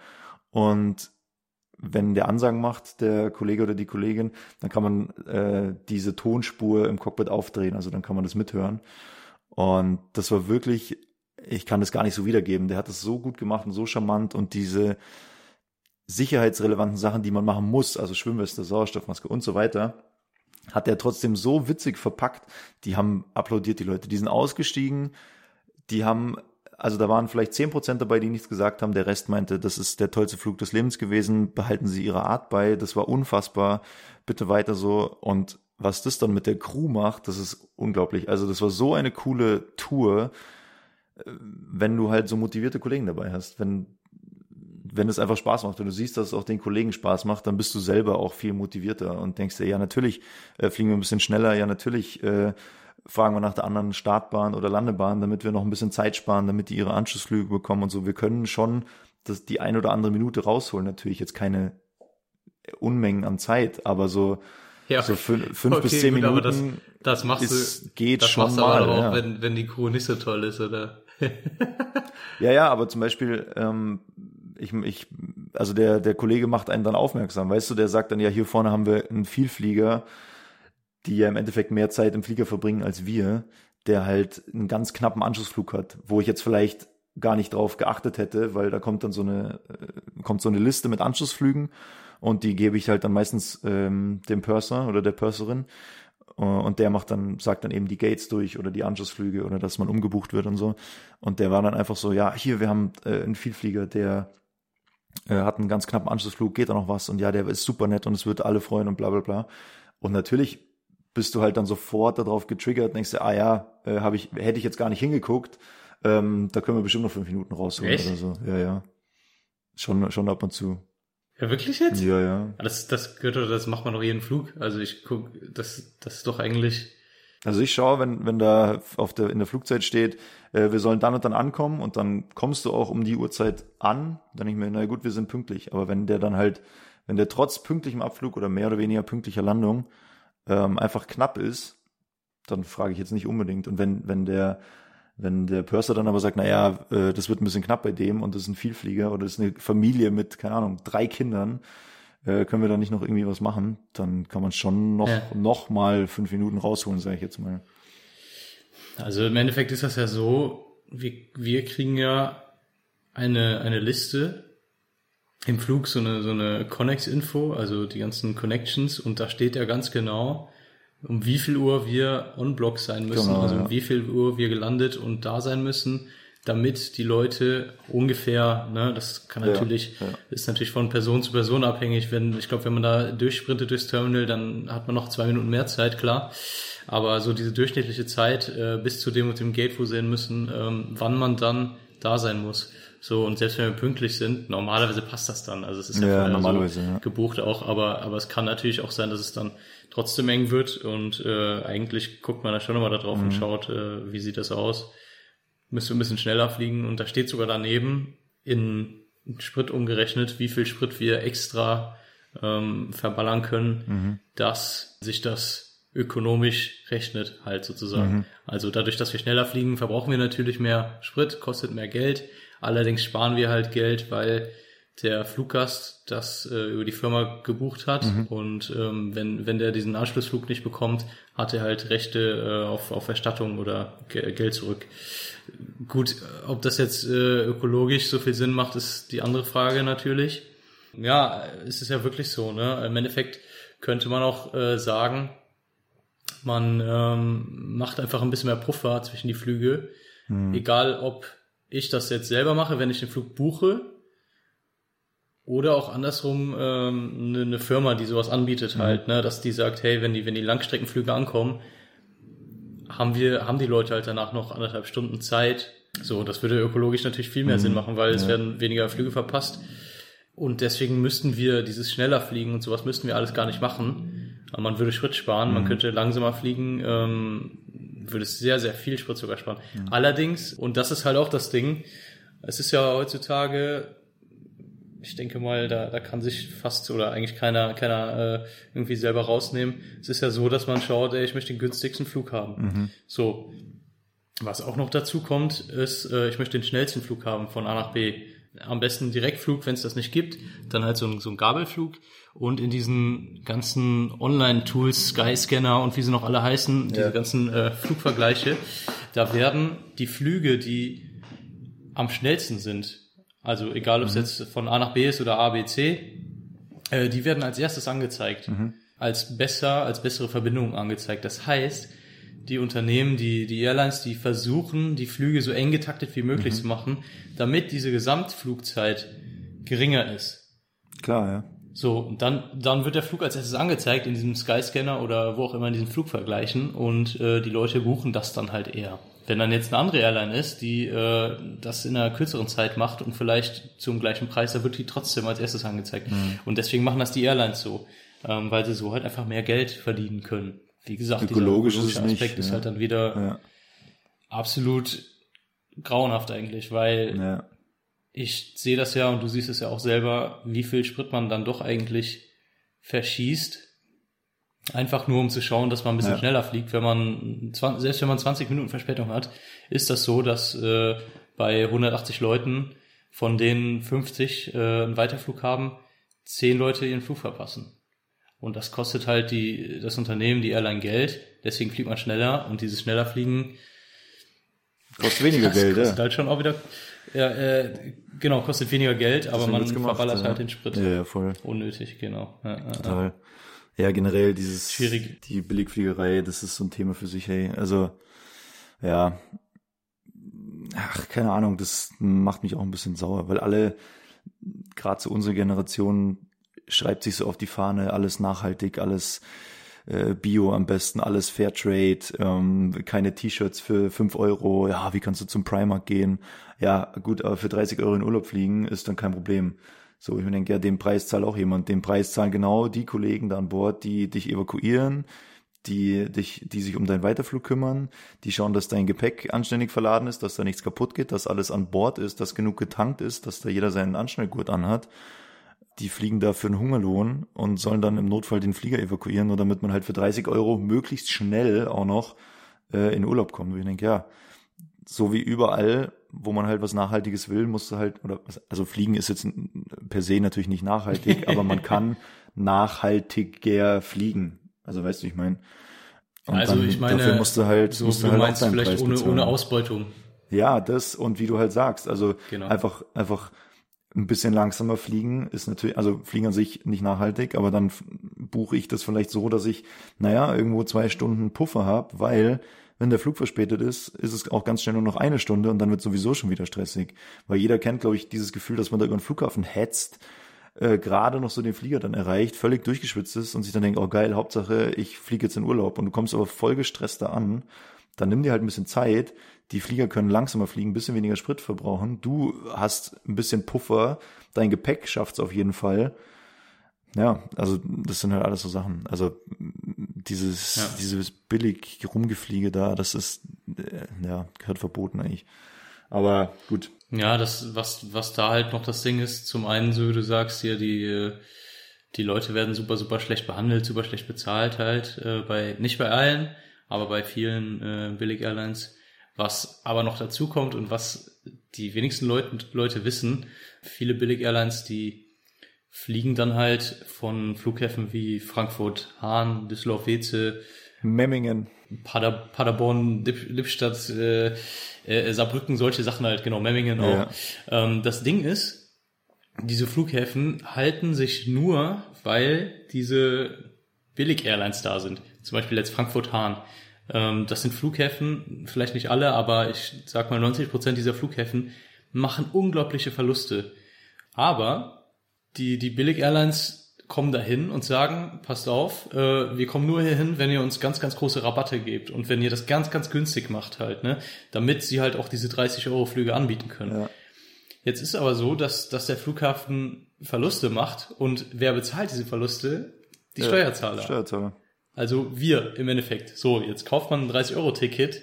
Und wenn der Ansagen macht, der Kollege oder die Kollegin, dann kann man äh, diese Tonspur im Cockpit aufdrehen. Also dann kann man das mithören. Und das war wirklich, ich kann das gar nicht so wiedergeben. Der hat das so gut gemacht und so charmant und diese sicherheitsrelevanten Sachen, die man machen muss, also Schwimmweste, Sauerstoffmaske und so weiter, hat er trotzdem so witzig verpackt. Die haben applaudiert, die Leute. Die sind ausgestiegen, die haben, also da waren vielleicht zehn Prozent dabei, die nichts gesagt haben. Der Rest meinte, das ist der tollste Flug des Lebens gewesen. Behalten Sie Ihre Art bei. Das war unfassbar. Bitte weiter so. Und was das dann mit der Crew macht, das ist unglaublich. Also das war so eine coole Tour, äh, wenn du halt so motivierte Kollegen dabei hast. Wenn wenn es einfach Spaß macht, wenn du siehst, dass es auch den Kollegen Spaß macht, dann bist du selber auch viel motivierter und denkst dir, ja, natürlich äh, fliegen wir ein bisschen schneller, ja, natürlich äh, fragen wir nach der anderen Startbahn oder Landebahn, damit wir noch ein bisschen Zeit sparen, damit die ihre Anschlussflüge bekommen und so. Wir können schon das, die ein oder andere Minute rausholen, natürlich jetzt keine Unmengen an Zeit, aber so, Ja, so fün- fünf okay, bis zehn gut, aber Minuten das, das machst ist, du, geht das schon machst du mal. aber auch, ja. wenn, wenn die Crew nicht so toll ist, oder? <laughs> Ja, ja, aber zum Beispiel, ähm, ich, ich, also der, der Kollege macht einen dann aufmerksam, weißt du, der sagt dann, ja, hier vorne haben wir einen Vielflieger, die ja im Endeffekt mehr Zeit im Flieger verbringen als wir, der halt einen ganz knappen Anschlussflug hat, wo ich jetzt vielleicht gar nicht drauf geachtet hätte, weil da kommt dann so eine, äh, kommt so eine Liste mit Anschlussflügen und die gebe ich halt dann meistens ähm, dem Purser oder der Purserin äh, und der macht dann, sagt dann eben die Gates durch oder die Anschlussflüge oder dass man umgebucht wird und so. Und der war dann einfach so, ja, hier, wir haben äh, einen Vielflieger, der äh, hat einen ganz knappen Anschlussflug, geht da noch was und ja, der ist super nett und es wird alle freuen und bla bla bla. Und natürlich bist du halt dann sofort darauf getriggert, denkst du, ah ja, äh, hab ich, hätte ich jetzt gar nicht hingeguckt, ähm, da können wir bestimmt noch fünf Minuten rausholen Echt? oder so. Ja, ja. Schon, schon ab und zu. Ja, wirklich jetzt? Ja, ja. Das, das gehört doch, das macht man doch jeden Flug. Also ich guck, das, das ist doch eigentlich, Also ich schaue, wenn, wenn da auf der, in der Flugzeit steht, äh, wir sollen dann und dann ankommen und dann kommst du auch um die Uhrzeit an, dann ich mir, na gut, wir sind pünktlich. Aber wenn der dann halt, wenn der trotz pünktlichem Abflug oder mehr oder weniger pünktlicher Landung ähm, einfach knapp ist, dann frage ich jetzt nicht unbedingt. Und wenn, wenn der, wenn der Purser dann aber sagt, na ja, äh, das wird ein bisschen knapp bei dem und das ist ein Vielflieger oder das ist eine Familie mit, keine Ahnung, drei Kindern, äh, können wir da nicht noch irgendwie was machen, dann kann man schon noch, Ja. noch mal fünf Minuten rausholen, sage ich jetzt mal. also im Endeffekt ist das ja so, wir, wir kriegen ja eine, eine Liste im Flug, so eine, so eine Connex-Info, also die ganzen Connections und da steht ja ganz genau, um wie viel Uhr wir on Block sein müssen, Genau, also ja. um wie viel Uhr wir gelandet und da sein müssen, damit die Leute ungefähr, ne, das kann Ja, natürlich, ja. ist natürlich von Person zu Person abhängig. Wenn, ich glaube, wenn man da durchsprintet durchs Terminal, dann hat man noch zwei Minuten mehr Zeit, klar. Aber so diese durchschnittliche Zeit äh, bis zu dem und dem Gate, wo sehen müssen, ähm, wann man dann da sein muss. So, und selbst wenn wir pünktlich sind, normalerweise passt das dann. Also es ist ja, Ja, normalerweise, so ja. gebucht auch, aber, aber es kann natürlich auch sein, dass es dann trotzdem eng wird und äh, eigentlich guckt man da schon nochmal da drauf Mhm. und schaut, äh, wie sieht das aus. Müsste ein bisschen schneller fliegen und da steht sogar daneben in Sprit umgerechnet, wie viel Sprit wir extra ähm, verballern können, Mhm. dass sich das ökonomisch rechnet halt sozusagen. Also dadurch, dass wir schneller fliegen, verbrauchen wir natürlich mehr Sprit, kostet mehr Geld. Allerdings sparen wir halt Geld, weil der Fluggast das äh, über die Firma gebucht hat und ähm, wenn, wenn der diesen Anschlussflug nicht bekommt, hat er halt Rechte äh, auf, auf Erstattung oder Ge Geld zurück. Gut, ob das jetzt äh, ökologisch so viel Sinn macht, ist die andere Frage natürlich. Ja, es ist ja wirklich so, ne? Im Endeffekt könnte man auch äh, sagen, man ähm, macht einfach ein bisschen mehr Puffer zwischen die Flüge. Egal, ob ich das jetzt selber mache, wenn ich den Flug buche, oder auch andersrum ähm, eine, eine Firma, die sowas anbietet halt, ne, dass die sagt, hey, wenn die wenn die Langstreckenflüge ankommen, haben wir, haben die Leute halt danach noch anderthalb Stunden Zeit. So, das würde ökologisch natürlich viel mehr Sinn machen, weil es werden weniger Flüge verpasst. Und deswegen müssten wir dieses schneller fliegen und sowas müssten wir alles gar nicht machen. Aber man würde Sprit sparen, man könnte langsamer fliegen, ähm, würde sehr, sehr viel Sprit sogar sparen. Allerdings, und das ist halt auch das Ding, es ist ja heutzutage, ich denke mal, da, da kann sich fast oder eigentlich keiner, keiner äh, irgendwie selber rausnehmen. Es ist ja so, dass man schaut, ey, ich möchte den günstigsten Flug haben. So. Was auch noch dazu kommt, ist, äh, ich möchte den schnellsten Flug haben von A nach B. Am besten Direktflug, wenn es das nicht gibt, dann halt so ein, so ein Gabelflug. Und in diesen ganzen Online-Tools, Skyscanner und wie sie noch alle heißen, diese ganzen äh, Flugvergleiche, da werden die Flüge, die am schnellsten sind, also egal ob es jetzt von A nach B ist oder A, B, C, äh, die werden als erstes angezeigt. Als besser, als bessere Verbindung angezeigt. Das heißt, die Unternehmen, die, die Airlines, die versuchen, die Flüge so eng getaktet wie möglich zu machen, damit diese Gesamtflugzeit geringer ist. Klar, ja. So, und dann, dann wird der Flug als erstes angezeigt in diesem Skyscanner oder wo auch immer in diesen Flugvergleichen und äh, die Leute buchen das dann halt eher. Wenn dann jetzt eine andere Airline ist, die äh, das in einer kürzeren Zeit macht und vielleicht zum gleichen Preis, da wird die trotzdem als erstes angezeigt. Und deswegen machen das die Airlines so, ähm, weil sie so halt einfach mehr Geld verdienen können. Wie gesagt, Ökologisch dieser ökologische nicht, Aspekt ist ja. halt dann wieder Ja, absolut grauenhaft eigentlich, weil ja. ich sehe das ja und du siehst es ja auch selber, wie viel Sprit man dann doch eigentlich verschießt. Einfach nur, um zu schauen, dass man ein bisschen Ja. schneller fliegt. Wenn man, 20, selbst wenn man 20 Minuten Verspätung hat, ist das so, dass äh, bei 180 Leuten, von denen 50 äh, einen Weiterflug haben, 10 Leute ihren Flug verpassen. Und das kostet halt die, das Unternehmen, die Airline Geld. Deswegen fliegt man schneller und dieses schneller Fliegen Kostet weniger das Geld, kostet ja. halt schon auch wieder, ja, äh, genau, kostet weniger Geld, aber Deswegen man gemacht, verballert ja. halt den Sprit. Ja, ja, voll. Unnötig, genau. Ja, ja, ja. Ja, generell dieses, Schwierig. die Billigfliegerei, das ist so ein Thema für sich, hey. Also, ja, ach, keine Ahnung, das macht mich auch ein bisschen sauer, weil alle, gerade zu unserer Generation, schreibt sich so auf die Fahne, alles nachhaltig, alles äh, Bio am besten, alles Fairtrade, ähm, keine T-Shirts für fünf Euro, ja, wie kannst du zum Primark gehen? Ja, gut, aber für 30 Euro in Urlaub fliegen ist dann kein Problem. So, ich mir denke, ja, den Preis zahlt auch jemand. Den Preis zahlen genau die Kollegen da an Bord, die dich evakuieren, die dich, die sich um deinen Weiterflug kümmern, die schauen, dass dein Gepäck anständig verladen ist, dass da nichts kaputt geht, dass alles an Bord ist, dass genug getankt ist, dass da jeder seinen Anschnallgurt anhat. Die fliegen da für einen Hungerlohn und sollen dann im Notfall den Flieger evakuieren, nur damit man halt für 30 Euro möglichst schnell auch noch äh, in Urlaub kommt. Und ich denke, ja, so wie überall, wo man halt was Nachhaltiges will, musst du halt, oder also Fliegen ist jetzt per se natürlich nicht nachhaltig, <laughs> aber man kann nachhaltiger fliegen. Also weißt du, ich meine. Und Also ich meine, dafür musst du halt, so, musst du du halt auch meinst deinen vielleicht Preis ohne, bezahlen. ohne Ausbeutung. Ja, das und wie du halt sagst, also Genau. einfach, einfach ein bisschen langsamer fliegen ist natürlich, also fliegen an sich nicht nachhaltig, aber dann buche ich das vielleicht so, dass ich, naja, irgendwo zwei Stunden Puffer habe, weil wenn der Flug verspätet ist, ist es auch ganz schnell nur noch eine Stunde und dann wird sowieso schon wieder stressig. Weil jeder kennt, glaube ich, dieses Gefühl, dass man da über den Flughafen hetzt, äh, gerade noch so den Flieger dann erreicht, völlig durchgeschwitzt ist und sich dann denkt, oh geil, Hauptsache ich fliege jetzt in Urlaub und du kommst aber voll gestresst da an, dann nimm dir halt ein bisschen Zeit. Die Flieger können langsamer fliegen, ein bisschen weniger Sprit verbrauchen. Du hast ein bisschen Puffer, dein Gepäck schafft's auf jeden Fall. Ja, also das sind halt alles so Sachen. Also dieses, Ja. dieses billig Rumgefliege da, das ist, äh, ja, gehört verboten eigentlich. Aber gut, Ja, das, was, was da halt noch das Ding ist, zum einen, so wie du sagst, hier, die, äh, die Leute werden super, super schlecht behandelt, super schlecht bezahlt halt, äh, bei, nicht bei allen, aber bei vielen äh, Billig-Airlines. Was aber noch dazu kommt und was die wenigsten Leute, Leute wissen, viele Billig-Airlines, die fliegen dann halt von Flughäfen wie Frankfurt, Hahn, Düsseldorf, Weze, Memmingen. Pader, Paderborn, Lipp, Lippstadt, äh, äh, Saarbrücken, solche Sachen halt, genau, Memmingen auch. Ja. Ähm, das Ding ist, diese Flughäfen halten sich nur, weil diese Billig-Airlines da sind. Zum Beispiel jetzt Frankfurt-Hahn. Ähm, das sind Flughäfen, vielleicht nicht alle, aber ich sag mal 90 Prozent dieser Flughäfen machen unglaubliche Verluste. Aber die, die Billig-Airlines kommen dahin und sagen, passt auf, äh, wir kommen nur hier hin, wenn ihr uns ganz, ganz große Rabatte gebt und wenn ihr das ganz, ganz günstig macht halt, ne, damit sie halt auch diese 30 Euro Flüge anbieten können. Ja. Jetzt ist aber so, dass, dass der Flughafen Verluste macht und wer bezahlt diese Verluste? Die Ja, Steuerzahler. Steuerzahler. Also wir im Endeffekt. So, jetzt kauft man ein 30-Euro-Ticket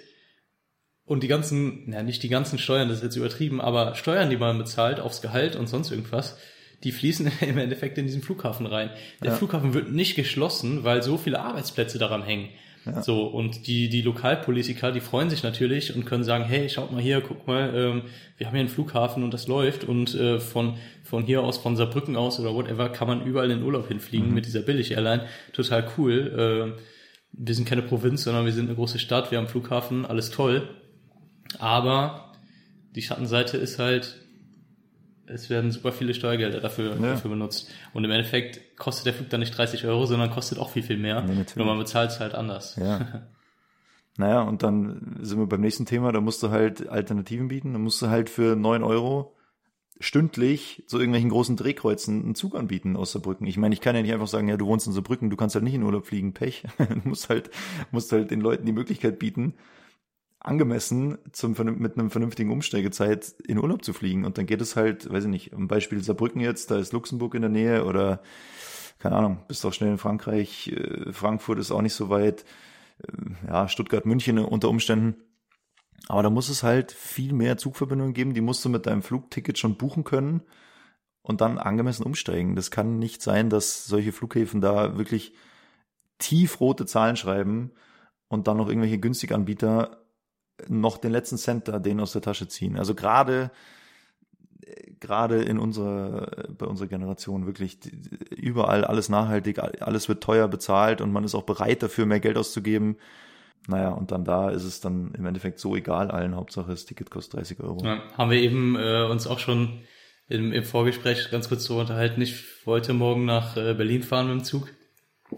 und die ganzen, na nicht die ganzen Steuern, das ist jetzt übertrieben, aber Steuern, die man bezahlt aufs Gehalt und sonst irgendwas, die fließen <laughs> im Endeffekt in diesen Flughafen rein. Der Ja. Flughafen wird nicht geschlossen, weil so viele Arbeitsplätze daran hängen. So, und die, die Lokalpolitiker, die freuen sich natürlich und können sagen, hey, schaut mal hier, guck mal, ähm, wir haben hier einen Flughafen und das läuft und äh, von, von hier aus, von Saarbrücken aus oder whatever, kann man überall in Urlaub hinfliegen mit dieser Billig-Airline. Total cool. Äh, wir sind keine Provinz, sondern wir sind eine große Stadt, wir haben einen Flughafen, alles toll. Aber die Schattenseite ist halt, es werden super viele Steuergelder dafür, Ja. dafür benutzt. Und im Endeffekt kostet der Flug dann nicht 30 Euro, sondern kostet auch viel, viel mehr. Nee. Nur man bezahlt es halt anders. Ja. <laughs> Naja, und dann sind wir beim nächsten Thema, da musst du halt Alternativen bieten. Da musst du halt für 9 Euro stündlich zu irgendwelchen großen Drehkreuzen einen Zug anbieten aus Saarbrücken. Ich meine, ich kann ja nicht einfach sagen, ja, du wohnst in Saarbrücken, du kannst halt nicht in Urlaub fliegen, Pech. <laughs> Du musst halt, musst halt den Leuten die Möglichkeit bieten, angemessen zum, mit einem vernünftigen Umsteigezeit in Urlaub zu fliegen. Und dann geht es halt, weiß ich nicht, am Beispiel Saarbrücken jetzt, da ist Luxemburg in der Nähe oder keine Ahnung, bist auch schnell in Frankreich, äh, Frankfurt ist auch nicht so weit, äh, ja, Stuttgart, München unter Umständen. Aber da muss es halt viel mehr Zugverbindungen geben, die musst du mit deinem Flugticket schon buchen können und dann angemessen umsteigen. Das kann nicht sein, dass solche Flughäfen da wirklich tiefrote Zahlen schreiben und dann noch irgendwelche Günstiganbieter noch den letzten Cent da denen aus der Tasche ziehen. Also gerade gerade in unserer bei unserer Generation wirklich überall alles nachhaltig, alles wird teuer bezahlt und man ist auch bereit dafür mehr Geld auszugeben. Naja, und dann da ist es dann im Endeffekt so egal allen. Hauptsache das Ticket kostet 30 Euro. Ja, haben wir eben äh, uns auch schon im, im Vorgespräch ganz kurz darüber unterhalten. Ich wollte morgen nach äh, Berlin fahren mit dem Zug.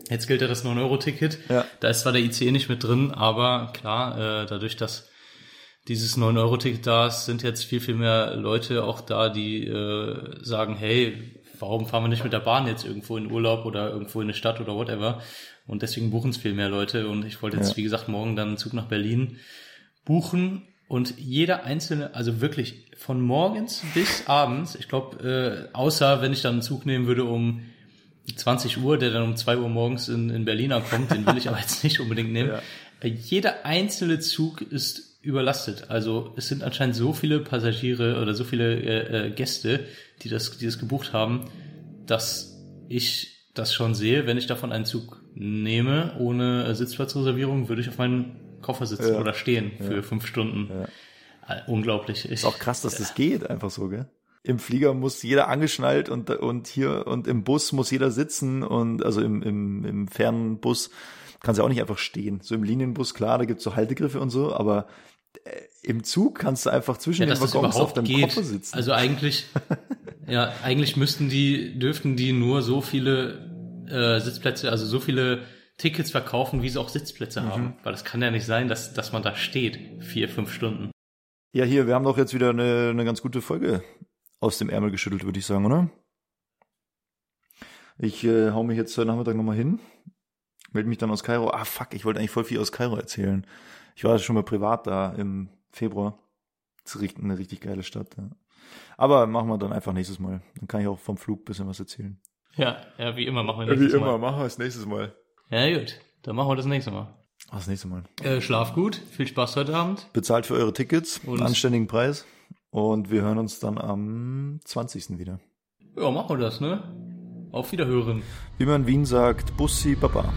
Jetzt gilt ja das 9-Euro-Ticket. Ja. Da ist zwar der ICE nicht mit drin, aber klar, äh, dadurch, dass dieses 9-Euro-Ticket da ist, sind jetzt viel, viel mehr Leute auch da, die äh, sagen, hey, warum fahren wir nicht mit der Bahn jetzt irgendwo in Urlaub oder irgendwo in eine Stadt oder whatever? Und deswegen buchen es viel mehr Leute. Und ich wollte jetzt, Ja. wie gesagt, morgen dann einen Zug nach Berlin buchen und jeder einzelne, also wirklich von morgens bis <laughs> abends, ich glaube, äh, außer wenn ich dann einen Zug nehmen würde um 20 Uhr, der dann um 2 Uhr morgens in, in Berlin ankommt, den will ich aber jetzt nicht unbedingt nehmen. <laughs> Ja. Jeder einzelne Zug ist überlastet. Also es sind anscheinend so viele Passagiere oder so viele äh, äh, Gäste, die das, die das gebucht haben, dass ich das schon sehe. Wenn ich davon einen Zug nehme, ohne äh, Sitzplatzreservierung, würde ich auf meinen Koffer sitzen Ja. oder stehen für fünf Stunden. Äh, Unglaublich. Ich, Ist auch krass, dass das geht, einfach so, gell? Im Flieger muss jeder angeschnallt und, und hier und im Bus muss jeder sitzen und also im, im, im fernen Bus kannst du auch nicht einfach stehen. So im Linienbus, klar, da gibt's so Haltegriffe und so, aber äh, im Zug kannst du einfach zwischen ja, den Waggons auf deinem geht. Koffer sitzen. Also eigentlich, ja, eigentlich müssten die, dürften die nur so viele äh, Sitzplätze, also so viele Tickets verkaufen, wie sie auch Sitzplätze Mhm. haben. Weil das kann ja nicht sein, dass, dass man da steht, vier, fünf Stunden. ja, hier, wir haben doch jetzt wieder eine, eine ganz gute Folge aus dem Ärmel geschüttelt, würde ich sagen, oder? Ich äh, hau mich jetzt heute Nachmittag nochmal hin, melde mich dann aus Kairo. Ah, fuck, ich wollte eigentlich voll viel aus Kairo erzählen. Ich war schon mal privat da im Februar. Das ist richtig- eine richtig geile Stadt. Ja. Aber machen wir dann einfach nächstes Mal. Dann kann ich auch vom Flug bisschen was erzählen. Ja, ja, wie immer machen wir nächstes Mal. machen wir es nächstes Mal. Ja, gut. Dann machen wir das nächste Mal. Ach, das nächste Mal. Äh, schlaf gut. Viel Spaß heute Abend. Bezahlt für eure Tickets, Und- einen anständigen Preis. Und wir hören uns dann am 20. wieder. Ja, machen wir das, ne? Auf Wiederhören. Wie man in Wien sagt, Bussi Baba.